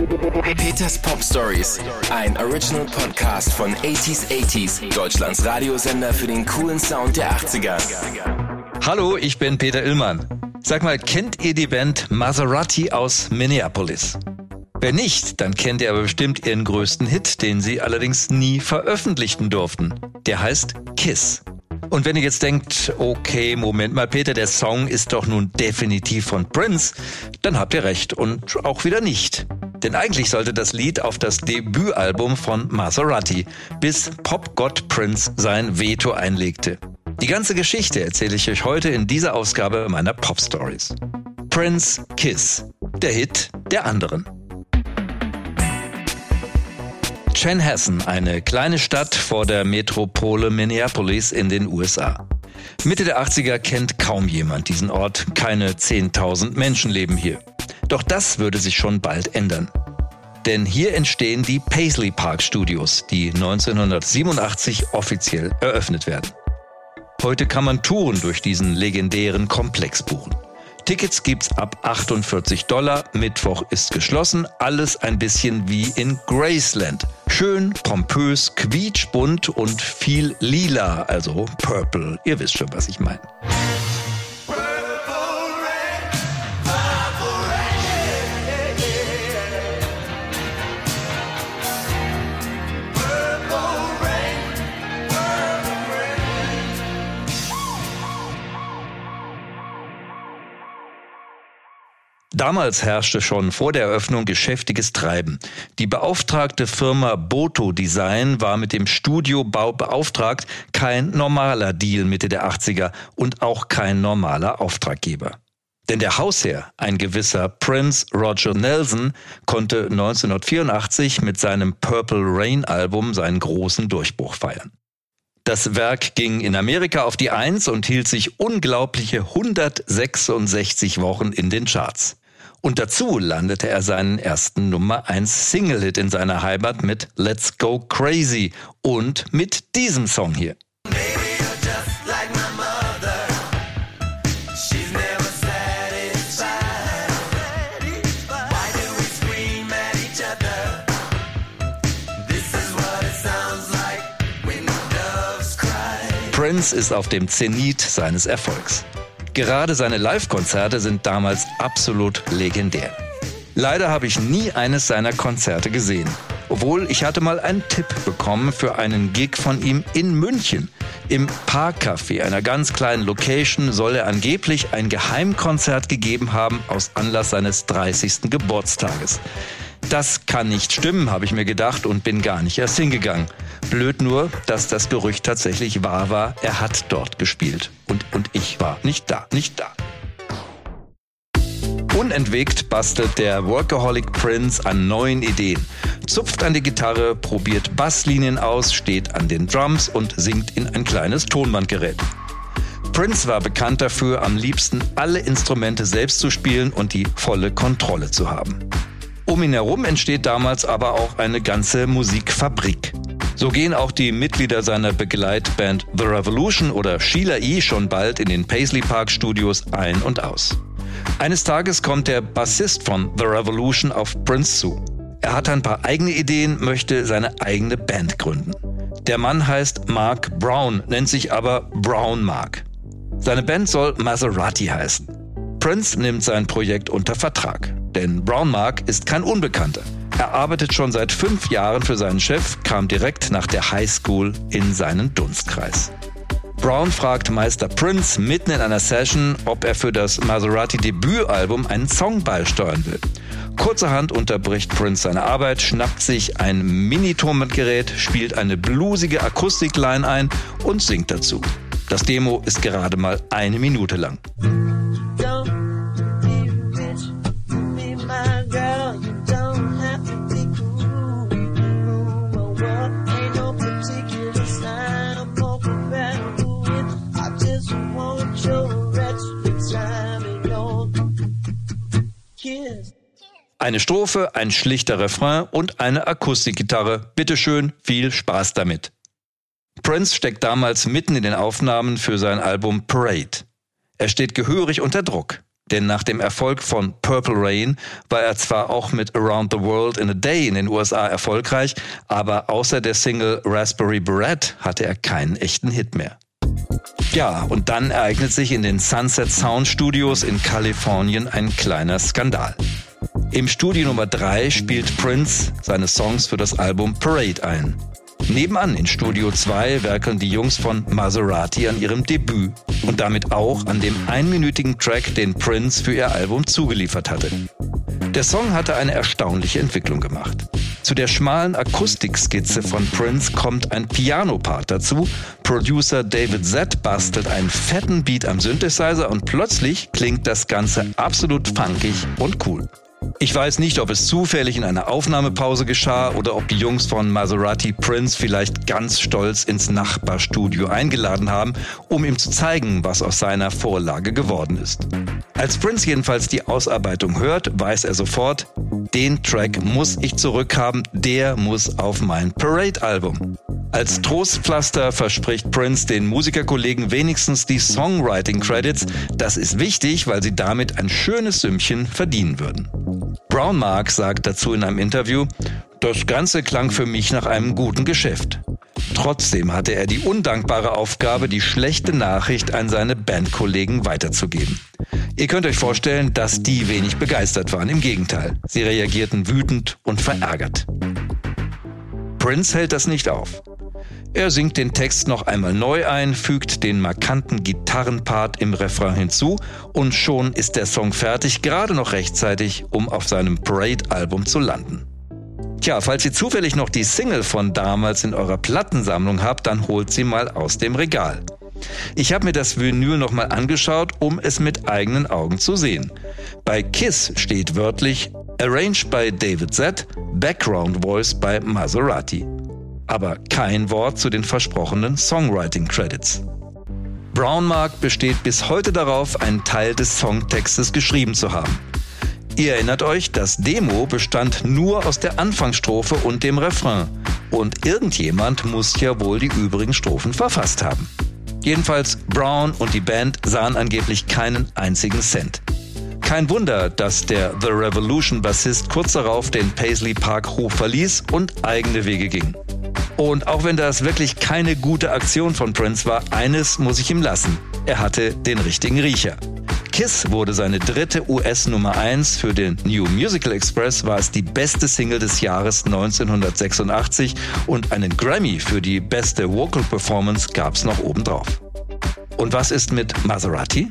Peters Pop Stories, ein Original Podcast von 80s 80s, Deutschlands Radiosender für den coolen Sound der 80er. Hallo, ich bin Peter Illmann. Sag mal, kennt ihr die Band Maserati aus Minneapolis? Wer nicht, dann kennt ihr aber bestimmt ihren größten Hit, den sie allerdings nie veröffentlichten durften. Der heißt Kiss. Und wenn ihr jetzt denkt, okay, Moment mal, Peter, der Song ist doch nun definitiv von Prince, dann habt ihr recht und auch wieder nicht. Denn eigentlich sollte das Lied auf das Debütalbum von Maserati, bis Popgott Prince sein Veto einlegte. Die ganze Geschichte erzähle ich euch heute in dieser Ausgabe meiner Pop Stories. Prince Kiss, der Hit der anderen. Chanhassen, eine kleine Stadt vor der Metropole Minneapolis in den USA. Mitte der 80er kennt kaum jemand diesen Ort, keine 10.000 Menschen leben hier. Doch das würde sich schon bald ändern. Denn hier entstehen die Paisley Park Studios, die 1987 offiziell eröffnet werden. Heute kann man Touren durch diesen legendären Komplex buchen. Tickets gibt's ab 48 Dollar. Mittwoch ist geschlossen. Alles ein bisschen wie in Graceland. Schön, pompös, quietschbunt und viel lila, also purple. Ihr wisst schon, was ich meine. Damals herrschte schon vor der Eröffnung geschäftiges Treiben. Die beauftragte Firma Boto Design war mit dem Studiobau beauftragt, kein normaler Deal Mitte der 80er und auch kein normaler Auftraggeber. Denn der Hausherr, ein gewisser Prince Roger Nelson, konnte 1984 mit seinem Purple Rain Album seinen großen Durchbruch feiern. Das Werk ging in Amerika auf die Eins und hielt sich unglaubliche 166 Wochen in den Charts. Und dazu landete er seinen ersten Nummer 1 Single-Hit in seiner Heimat mit Let's Go Crazy und mit diesem Song hier. Prince ist auf dem Zenit seines Erfolgs. Gerade seine Live-Konzerte sind damals absolut legendär. Leider habe ich nie eines seiner Konzerte gesehen. Obwohl ich hatte mal einen Tipp bekommen für einen Gig von ihm in München. Im Parkcafé, einer ganz kleinen Location, soll er angeblich ein Geheimkonzert gegeben haben aus Anlass seines 30. Geburtstages. Das kann nicht stimmen, habe ich mir gedacht und bin gar nicht erst hingegangen. Blöd nur, dass das Gerücht tatsächlich wahr war. Er hat dort gespielt. Und, und ich war nicht da, nicht da. Unentwegt bastelt der Workaholic Prince an neuen Ideen. Zupft an die Gitarre, probiert Basslinien aus, steht an den Drums und singt in ein kleines Tonbandgerät. Prince war bekannt dafür, am liebsten alle Instrumente selbst zu spielen und die volle Kontrolle zu haben. Um ihn herum entsteht damals aber auch eine ganze Musikfabrik. So gehen auch die Mitglieder seiner Begleitband The Revolution oder Sheila E. schon bald in den Paisley Park Studios ein und aus. Eines Tages kommt der Bassist von The Revolution auf Prince zu. Er hat ein paar eigene Ideen, möchte seine eigene Band gründen. Der Mann heißt Mark Brown, nennt sich aber Brown Mark. Seine Band soll Maserati heißen. Prince nimmt sein Projekt unter Vertrag. Denn Brownmark ist kein Unbekannter. Er arbeitet schon seit fünf Jahren für seinen Chef, kam direkt nach der High School in seinen Dunstkreis. Brown fragt Meister Prince mitten in einer Session, ob er für das Maserati Debütalbum einen Song beisteuern will. Kurzerhand unterbricht Prince seine Arbeit, schnappt sich ein Mini-Tonbandgerät, spielt eine bluesige Akustikline ein und singt dazu. Das Demo ist gerade mal eine Minute lang. Eine Strophe, ein schlichter Refrain und eine Akustikgitarre. Bitteschön, viel Spaß damit. Prince steckt damals mitten in den Aufnahmen für sein Album Parade. Er steht gehörig unter Druck. Denn nach dem Erfolg von Purple Rain war er zwar auch mit Around the World in a Day in den USA erfolgreich, aber außer der Single Raspberry Beret hatte er keinen echten Hit mehr. Ja, und dann ereignet sich in den Sunset Sound Studios in Kalifornien ein kleiner Skandal. Im Studio Nummer 3 spielt Prince seine Songs für das Album Parade ein. Nebenan in Studio 2 werkeln die Jungs von Maserati an ihrem Debüt und damit auch an dem einminütigen Track, den Prince für ihr Album zugeliefert hatte. Der Song hatte eine erstaunliche Entwicklung gemacht. Zu der schmalen Akustikskizze von Prince kommt ein Piano-Part dazu. Producer David Z bastelt einen fetten Beat am Synthesizer und plötzlich klingt das Ganze absolut funkig und cool. Ich weiß nicht, ob es zufällig in einer Aufnahmepause geschah oder ob die Jungs von Maserati Prince vielleicht ganz stolz ins Nachbarstudio eingeladen haben, um ihm zu zeigen, was aus seiner Vorlage geworden ist. Als Prince jedenfalls die Ausarbeitung hört, weiß er sofort, den Track muss ich zurückhaben, der muss auf mein Parade-Album. Als Trostpflaster verspricht Prince den Musikerkollegen wenigstens die Songwriting-Credits. Das ist wichtig, weil sie damit ein schönes Sümmchen verdienen würden. Brown Mark sagt dazu in einem Interview, das Ganze klang für mich nach einem guten Geschäft. Trotzdem hatte er die undankbare Aufgabe, die schlechte Nachricht an seine Bandkollegen weiterzugeben. Ihr könnt euch vorstellen, dass die wenig begeistert waren. Im Gegenteil, sie reagierten wütend und verärgert. Prince hält das nicht auf. Er singt den Text noch einmal neu ein, fügt den markanten Gitarrenpart im Refrain hinzu und schon ist der Song fertig, gerade noch rechtzeitig, um auf seinem Parade-Album zu landen. Tja, falls ihr zufällig noch die Single von damals in eurer Plattensammlung habt, dann holt sie mal aus dem Regal. Ich habe mir das Vinyl nochmal angeschaut, um es mit eigenen Augen zu sehen. Bei Kiss steht wörtlich Arranged by David Z, Background Voice by Maserati aber kein Wort zu den versprochenen Songwriting-Credits. Brownmark besteht bis heute darauf, einen Teil des Songtextes geschrieben zu haben. Ihr erinnert euch, das Demo bestand nur aus der Anfangsstrophe und dem Refrain. Und irgendjemand muss ja wohl die übrigen Strophen verfasst haben. Jedenfalls Brown und die Band sahen angeblich keinen einzigen Cent. Kein Wunder, dass der The Revolution Bassist kurz darauf den Paisley Park Hof verließ und eigene Wege ging. Und auch wenn das wirklich keine gute Aktion von Prince war, eines muss ich ihm lassen. Er hatte den richtigen Riecher. Kiss wurde seine dritte US Nummer 1. Für den New Musical Express war es die beste Single des Jahres 1986 und einen Grammy für die beste Vocal Performance gab es noch obendrauf. Und was ist mit Maserati?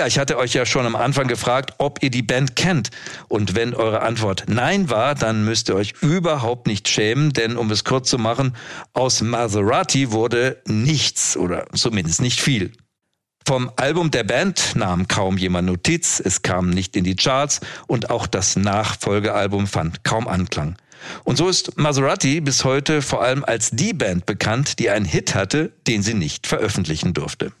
Ja, ich hatte euch ja schon am Anfang gefragt, ob ihr die Band kennt. Und wenn eure Antwort Nein war, dann müsst ihr euch überhaupt nicht schämen, denn um es kurz zu machen, aus Maserati wurde nichts oder zumindest nicht viel. Vom Album der Band nahm kaum jemand Notiz, es kam nicht in die Charts und auch das Nachfolgealbum fand kaum Anklang. Und so ist Maserati bis heute vor allem als die Band bekannt, die einen Hit hatte, den sie nicht veröffentlichen durfte.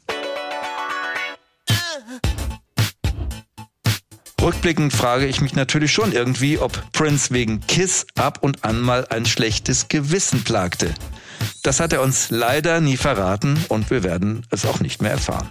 Rückblickend frage ich mich natürlich schon irgendwie, ob Prince wegen Kiss ab und an mal ein schlechtes Gewissen plagte. Das hat er uns leider nie verraten und wir werden es auch nicht mehr erfahren.